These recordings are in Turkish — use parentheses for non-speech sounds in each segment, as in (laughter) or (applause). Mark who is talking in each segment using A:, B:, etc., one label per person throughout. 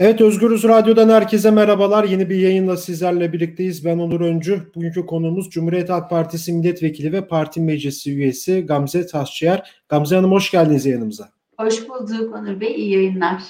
A: Evet Özgürüz Radyo'dan herkese merhabalar. Yeni bir yayınla sizlerle birlikteyiz. Ben Onur Öncü. Bugünkü konuğumuz Cumhuriyet Halk Partisi Milletvekili ve Parti Meclisi üyesi Gamze Taşçıyer. Gamze Hanım hoş geldiniz yanımıza.
B: Hoş bulduk Onur Bey. İyi yayınlar.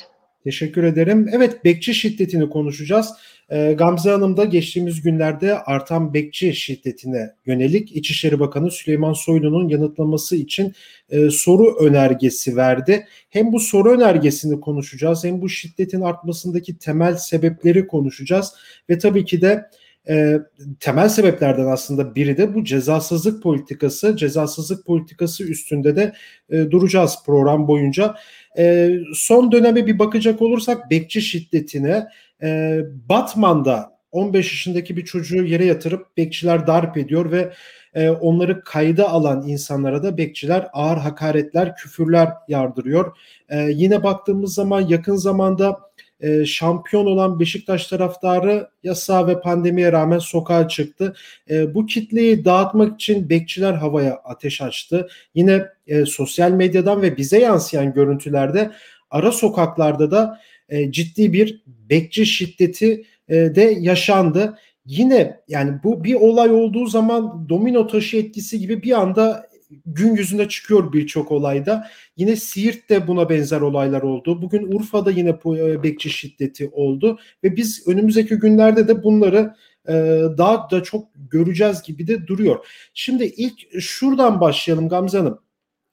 A: Teşekkür ederim. Evet bekçi şiddetini konuşacağız. Ee, Gamze Hanım da geçtiğimiz günlerde artan bekçi şiddetine yönelik İçişleri Bakanı Süleyman Soylu'nun yanıtlaması için e, soru önergesi verdi. Hem bu soru önergesini konuşacağız hem bu şiddetin artmasındaki temel sebepleri konuşacağız ve tabii ki de e, temel sebeplerden aslında biri de bu cezasızlık politikası. Cezasızlık politikası üstünde de e, duracağız program boyunca. E, son döneme bir bakacak olursak bekçi şiddetine e, Batman'da 15 yaşındaki bir çocuğu yere yatırıp bekçiler darp ediyor ve e, onları kayda alan insanlara da bekçiler ağır hakaretler, küfürler yardırıyor. E, yine baktığımız zaman yakın zamanda e, şampiyon olan Beşiktaş taraftarı yasa ve pandemiye rağmen sokağa çıktı. E, bu kitleyi dağıtmak için bekçiler havaya ateş açtı. Yine e, sosyal medyadan ve bize yansıyan görüntülerde ara sokaklarda da e, ciddi bir bekçi şiddeti e, de yaşandı. Yine yani bu bir olay olduğu zaman domino taşı etkisi gibi bir anda gün yüzüne çıkıyor birçok olayda. Yine Siirt'te buna benzer olaylar oldu. Bugün Urfa'da yine e, bekçi şiddeti oldu ve biz önümüzdeki günlerde de bunları e, daha da çok göreceğiz gibi de duruyor. Şimdi ilk şuradan başlayalım Gamze Hanım.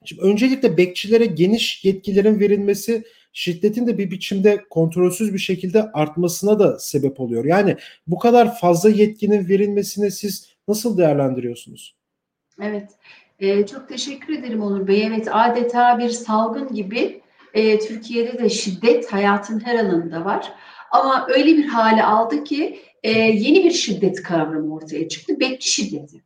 A: Şimdi öncelikle bekçilere geniş yetkilerin verilmesi şiddetin de bir biçimde kontrolsüz bir şekilde artmasına da sebep oluyor. Yani bu kadar fazla yetkinin verilmesini siz nasıl değerlendiriyorsunuz?
B: Evet. Ee, çok teşekkür ederim Onur Bey. Evet adeta bir salgın gibi e, Türkiye'de de şiddet hayatın her alanında var. Ama öyle bir hale aldı ki e, yeni bir şiddet kavramı ortaya çıktı. Bekçi şiddeti.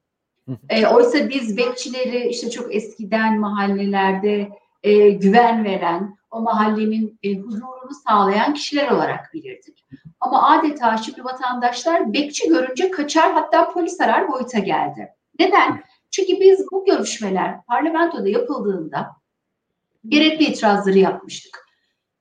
B: E, oysa biz bekçileri işte çok eskiden mahallelerde e, güven veren, o mahallenin e, huzurunu sağlayan kişiler olarak bilirdik. Ama adeta şimdi vatandaşlar bekçi görünce kaçar hatta polis arar boyuta geldi. Neden? Çünkü biz bu görüşmeler parlamentoda yapıldığında gerekli itirazları yapmıştık.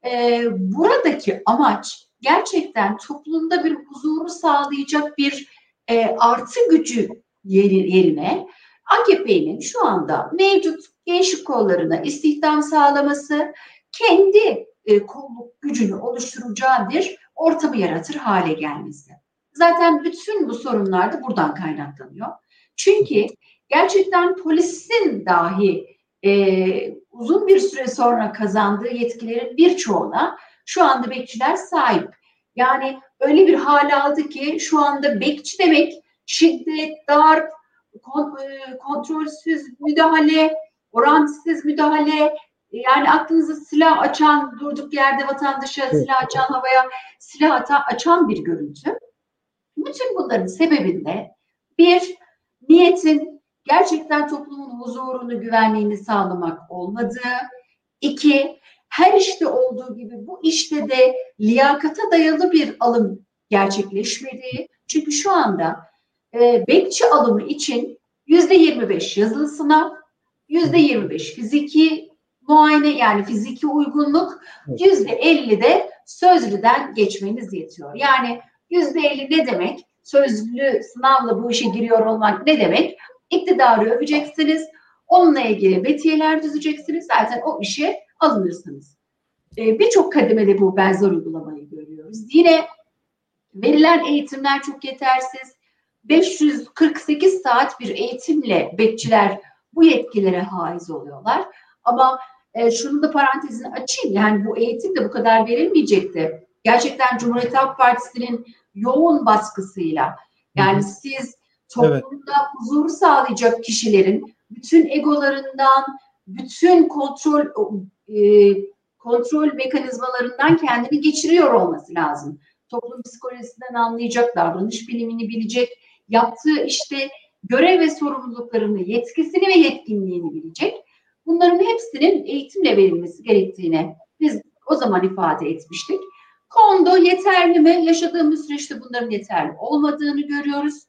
B: Ee, buradaki amaç gerçekten toplumda bir huzuru sağlayacak bir e, artı gücü yeri, yerine AKP'nin şu anda mevcut gençlik kollarına istihdam sağlaması, kendi e, kolluk gücünü oluşturacağı bir ortamı yaratır hale gelmesi. Zaten bütün bu sorunlar da buradan kaynaklanıyor. Çünkü gerçekten polisin dahi e, uzun bir süre sonra kazandığı yetkilerin birçoğuna şu anda bekçiler sahip. Yani öyle bir hale aldı ki şu anda bekçi demek şiddet, darp, e, kontrolsüz müdahale, orantısız müdahale, yani aklınıza silah açan, durduk yerde vatandaşa silah açan, havaya silah açan bir görüntü. Bütün bunların sebebinde bir, niyetin gerçekten toplumun huzurunu, güvenliğini sağlamak olmadığı. iki her işte olduğu gibi bu işte de liyakata dayalı bir alım gerçekleşmediği. Çünkü şu anda e, bekçi alımı için yüzde yirmi beş yazılı sınav, yüzde yirmi beş fiziki muayene yani fiziki uygunluk, yüzde elli de sözlüden geçmeniz yetiyor. Yani yüzde elli ne demek? Sözlü sınavla bu işe giriyor olmak ne demek? İktidarı öveceksiniz, onunla ilgili betiyeler düzeceksiniz, zaten o işe alınırsınız. Ee, Birçok kademede bu benzer uygulamayı görüyoruz. Yine verilen eğitimler çok yetersiz. 548 saat bir eğitimle bekçiler bu yetkilere haiz oluyorlar. Ama e, şunu da parantezini açayım. Yani bu eğitim de bu kadar verilmeyecekti. Gerçekten Cumhuriyet Halk Partisi'nin yoğun baskısıyla yani siz toplumda evet. huzuru sağlayacak kişilerin bütün egolarından, bütün kontrol e, kontrol mekanizmalarından kendini geçiriyor olması lazım. Toplum psikolojisinden anlayacak, davranış bilimini bilecek, yaptığı işte görev ve sorumluluklarını, yetkisini ve yetkinliğini bilecek. Bunların hepsinin eğitimle verilmesi gerektiğini biz o zaman ifade etmiştik. Kondo yeterli mi? Yaşadığımız süreçte bunların yeterli olmadığını görüyoruz.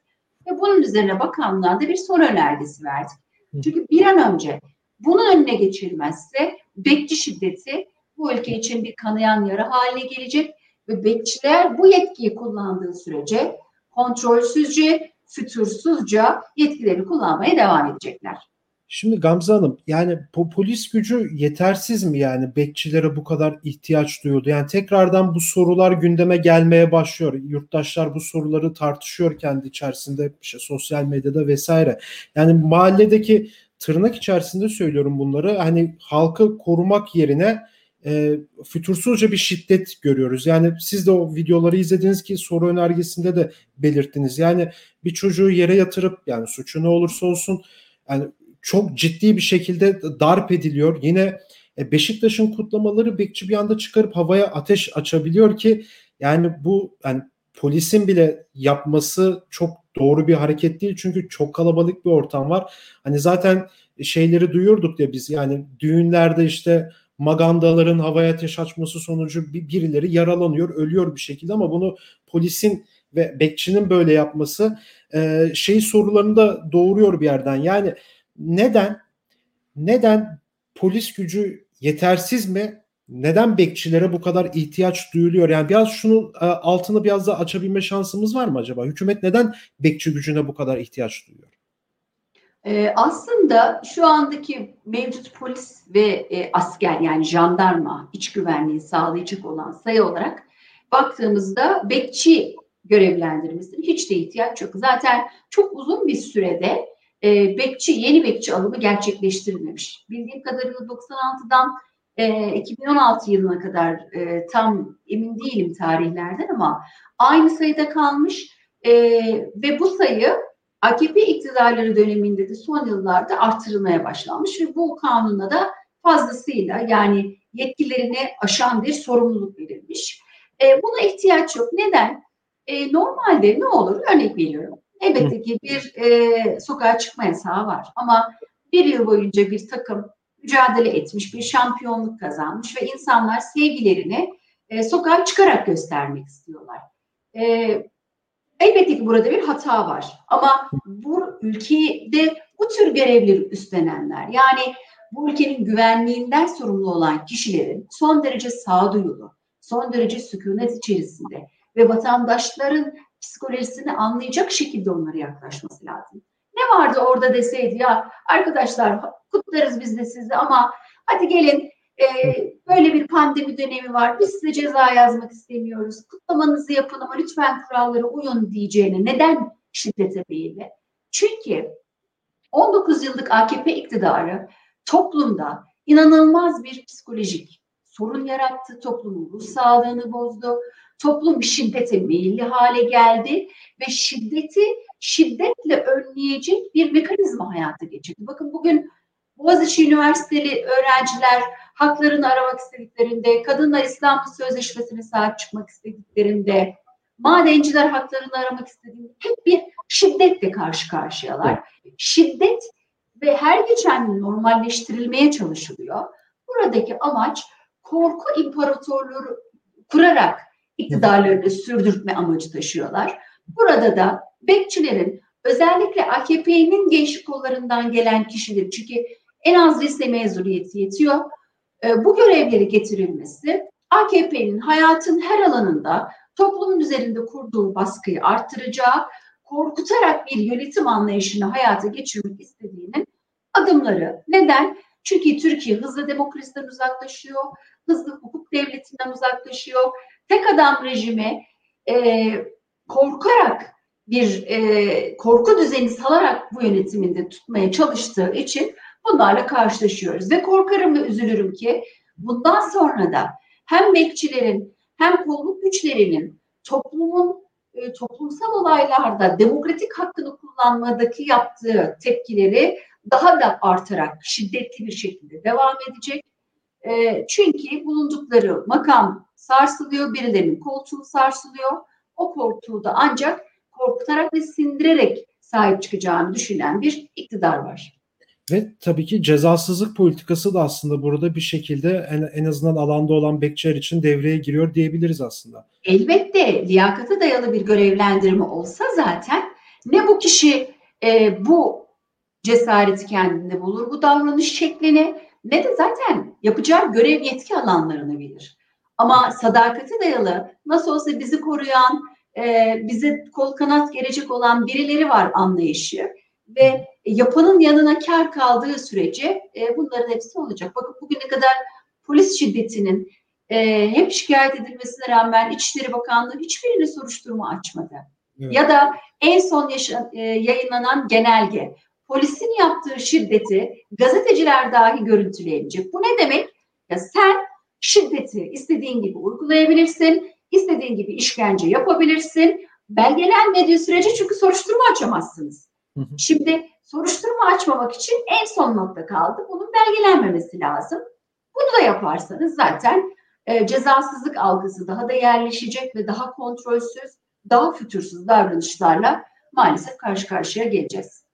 B: Ve bunun üzerine bakanlığa da bir soru önergesi verdik. Çünkü bir an önce bunun önüne geçilmezse bekçi şiddeti bu ülke için bir kanayan yara haline gelecek ve bekçiler bu yetkiyi kullandığı sürece kontrolsüzce, fütursuzca yetkileri kullanmaya devam edecekler.
A: Şimdi Gamze Hanım yani po polis gücü yetersiz mi yani bekçilere bu kadar ihtiyaç duyuldu? Yani tekrardan bu sorular gündeme gelmeye başlıyor. Yurttaşlar bu soruları tartışıyor kendi içerisinde işte sosyal medyada vesaire. Yani mahalledeki tırnak içerisinde söylüyorum bunları. Hani halkı korumak yerine e, fütursuzca bir şiddet görüyoruz. Yani siz de o videoları izlediniz ki soru önergesinde de belirttiniz. Yani bir çocuğu yere yatırıp yani suçu ne olursa olsun yani çok ciddi bir şekilde darp ediliyor. Yine e, Beşiktaş'ın kutlamaları bekçi bir anda çıkarıp havaya ateş açabiliyor ki yani bu yani polisin bile yapması çok doğru bir hareket değil çünkü çok kalabalık bir ortam var. Hani zaten şeyleri duyurduk ya biz yani düğünlerde işte magandaların havaya ateş açması sonucu birileri yaralanıyor, ölüyor bir şekilde ama bunu polisin ve bekçinin böyle yapması e, şey sorularını da doğuruyor bir yerden. Yani neden neden polis gücü yetersiz mi? Neden bekçilere bu kadar ihtiyaç duyuluyor? Yani biraz şunu e, altını biraz da açabilme şansımız var mı acaba? Hükümet neden bekçi gücüne bu kadar ihtiyaç duyuyor?
B: Ee, aslında şu andaki mevcut polis ve e, asker yani jandarma iç güvenliği sağlayacak olan sayı olarak baktığımızda bekçi görevlendirmesine hiç de ihtiyaç yok. Zaten çok uzun bir sürede e, bekçi, yeni bekçi alımı gerçekleştirilmemiş. Bildiğim kadarıyla 96'dan e, 2016 yılına kadar e, tam emin değilim tarihlerden ama aynı sayıda kalmış e, ve bu sayı AKP iktidarları döneminde de son yıllarda artırılmaya başlanmış ve bu kanuna da fazlasıyla yani yetkilerini aşan bir sorumluluk verilmiş. E, buna ihtiyaç yok. Neden? E, normalde ne olur? Örnek veriyorum. Elbette ki bir e, sokağa çıkma yasağı var ama bir yıl boyunca bir takım mücadele etmiş, bir şampiyonluk kazanmış ve insanlar sevgilerini e, sokağa çıkarak göstermek istiyorlar. E, elbette ki burada bir hata var ama bu ülkede bu tür görevleri üstlenenler yani bu ülkenin güvenliğinden sorumlu olan kişilerin son derece sağduyulu, son derece sükunet içerisinde ve vatandaşların psikolojisini anlayacak şekilde onlara yaklaşması lazım. Ne vardı orada deseydi ya arkadaşlar kutlarız biz de sizi ama hadi gelin e, böyle bir pandemi dönemi var biz size ceza yazmak istemiyoruz kutlamanızı yapın ama lütfen kurallara uyun diyeceğine neden şiddete meyilli? Çünkü 19 yıllık AKP iktidarı toplumda inanılmaz bir psikolojik sorun yarattı, toplumun ruh sağlığını bozdu, toplum şiddete meyilli hale geldi ve şiddeti şiddetle önleyecek bir mekanizma hayata geçirdi. Bakın bugün Boğaziçi Üniversiteli öğrenciler haklarını aramak istediklerinde, kadınlar İstanbul Sözleşmesi'ne sahip çıkmak istediklerinde, madenciler haklarını aramak istediğinde hep bir şiddetle karşı karşıyalar. Şiddet ve her geçen gün normalleştirilmeye çalışılıyor. Buradaki amaç korku imparatorluğu kurarak iktidarlarını sürdürtme amacı taşıyorlar. Burada da bekçilerin özellikle AKP'nin gençlik kollarından gelen kişiler çünkü en az lise mezuniyeti yetiyor. E, bu görevleri getirilmesi AKP'nin hayatın her alanında toplumun üzerinde kurduğu baskıyı arttıracağı, korkutarak bir yönetim anlayışını hayata geçirmek istediğinin adımları. Neden? Çünkü Türkiye hızlı demokrasiden uzaklaşıyor, hızlı hukuk devletinden uzaklaşıyor, tek adam rejimi e, korkarak bir e, korku düzeni salarak bu yönetiminde tutmaya çalıştığı için bunlarla karşılaşıyoruz. Ve korkarım ve üzülürüm ki bundan sonra da hem bekçilerin hem kolluk güçlerinin toplumun e, toplumsal olaylarda demokratik hakkını kullanmadaki yaptığı tepkileri daha da artarak şiddetli bir şekilde devam edecek. E, çünkü bulundukları makam sarsılıyor, birilerinin koltuğu sarsılıyor. O koltuğu da ancak korkutarak ve sindirerek sahip çıkacağını düşünen bir iktidar var.
A: Ve tabii ki cezasızlık politikası da aslında burada bir şekilde en, en azından alanda olan bekçiler için devreye giriyor diyebiliriz aslında.
B: Elbette liyakata dayalı bir görevlendirme olsa zaten ne bu kişi e, bu cesareti kendinde bulur bu davranış şeklini ne de zaten yapacağı görev yetki alanlarını bilir. Ama sadakati dayalı, nasıl olsa bizi koruyan, e, bize kol kanat gelecek olan birileri var anlayışı ve yapanın yanına kar kaldığı sürece e, bunların hepsi olacak. Bakın bugüne kadar polis şiddetinin e, hep şikayet edilmesine rağmen İçişleri Bakanlığı hiçbirini soruşturma açmadı. Evet. Ya da en son yaşa, e, yayınlanan genelge polisin yaptığı şiddeti gazeteciler dahi görüntüleyebilecek. Bu ne demek? Ya sen şiddeti istediğin gibi uygulayabilirsin, istediğin gibi işkence yapabilirsin. Belgelenmediği sürece çünkü soruşturma açamazsınız. Şimdi soruşturma açmamak için en son nokta kaldı. Bunun belgelenmemesi lazım. Bunu da yaparsanız zaten e, cezasızlık algısı daha da yerleşecek ve daha kontrolsüz, daha fütursuz davranışlarla maalesef karşı karşıya geleceğiz.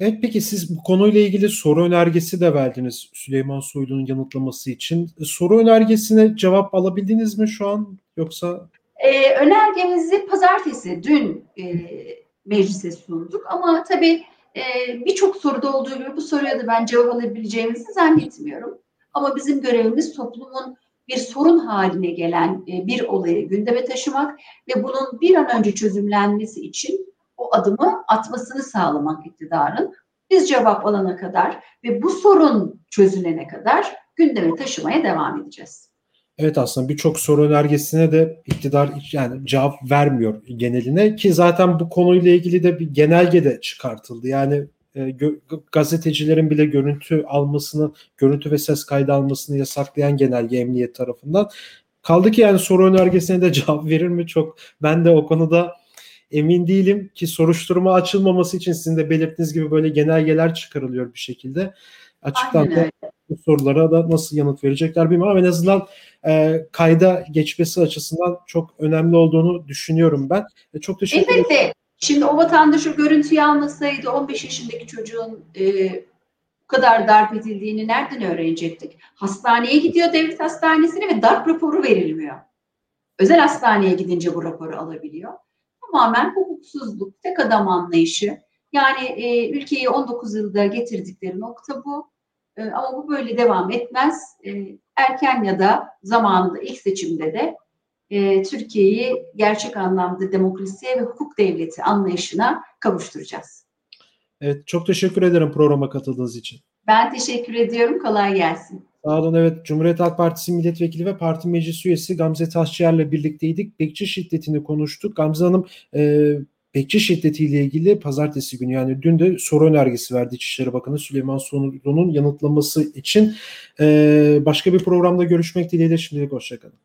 A: Evet peki siz bu konuyla ilgili soru önergesi de verdiniz Süleyman Soylu'nun yanıtlaması için. E, soru önergesine cevap alabildiniz mi şu an yoksa?
B: Ee, önergemizi pazartesi dün e, meclise sunduk ama tabii e, birçok soruda olduğu gibi bu soruya da ben cevap alabileceğimizi zannetmiyorum. Ama bizim görevimiz toplumun bir sorun haline gelen e, bir olayı gündeme taşımak ve bunun bir an önce çözümlenmesi için adımı atmasını sağlamak iktidarın. Biz cevap alana kadar ve bu sorun çözülene kadar gündeme taşımaya devam edeceğiz.
A: Evet aslında birçok soru önergesine de iktidar yani cevap vermiyor geneline ki zaten bu konuyla ilgili de bir genelge de çıkartıldı. Yani e, gazetecilerin bile görüntü almasını, görüntü ve ses kaydı almasını yasaklayan genelge emniyet tarafından. Kaldı ki yani soru önergesine de (laughs) cevap verir mi çok ben de o konuda emin değilim ki soruşturma açılmaması için sizin de belirttiğiniz gibi böyle genelgeler çıkarılıyor bir şekilde. Açıktan da bu sorulara da nasıl yanıt verecekler bilmiyorum ama en azından e, kayda geçmesi açısından çok önemli olduğunu düşünüyorum ben. E, çok teşekkür ederim.
B: Elbette. Şimdi o vatandaş o görüntüyü almasaydı 15 yaşındaki çocuğun e, bu kadar darp edildiğini nereden öğrenecektik? Hastaneye gidiyor devlet hastanesine ve darp raporu verilmiyor. Özel hastaneye gidince bu raporu alabiliyor. Tamamen hukuksuzluk, tek adam anlayışı. Yani e, ülkeyi 19 yılda getirdikleri nokta bu. E, ama bu böyle devam etmez. E, erken ya da zamanında ilk seçimde de e, Türkiye'yi gerçek anlamda demokrasiye ve hukuk devleti anlayışına kavuşturacağız.
A: Evet, çok teşekkür ederim programa katıldığınız için.
B: Ben teşekkür ediyorum. Kolay gelsin.
A: Sağ olun. Evet, Cumhuriyet Halk Partisi milletvekili ve parti meclis üyesi Gamze Taşçıer'le birlikteydik. Bekçi şiddetini konuştuk. Gamze Hanım e, bekçi şiddetiyle ilgili pazartesi günü yani dün de soru önergesi verdi İçişleri Bakanı Süleyman Soylu'nun yanıtlaması için. E, başka bir programda görüşmek dileğiyle şimdilik hoşçakalın.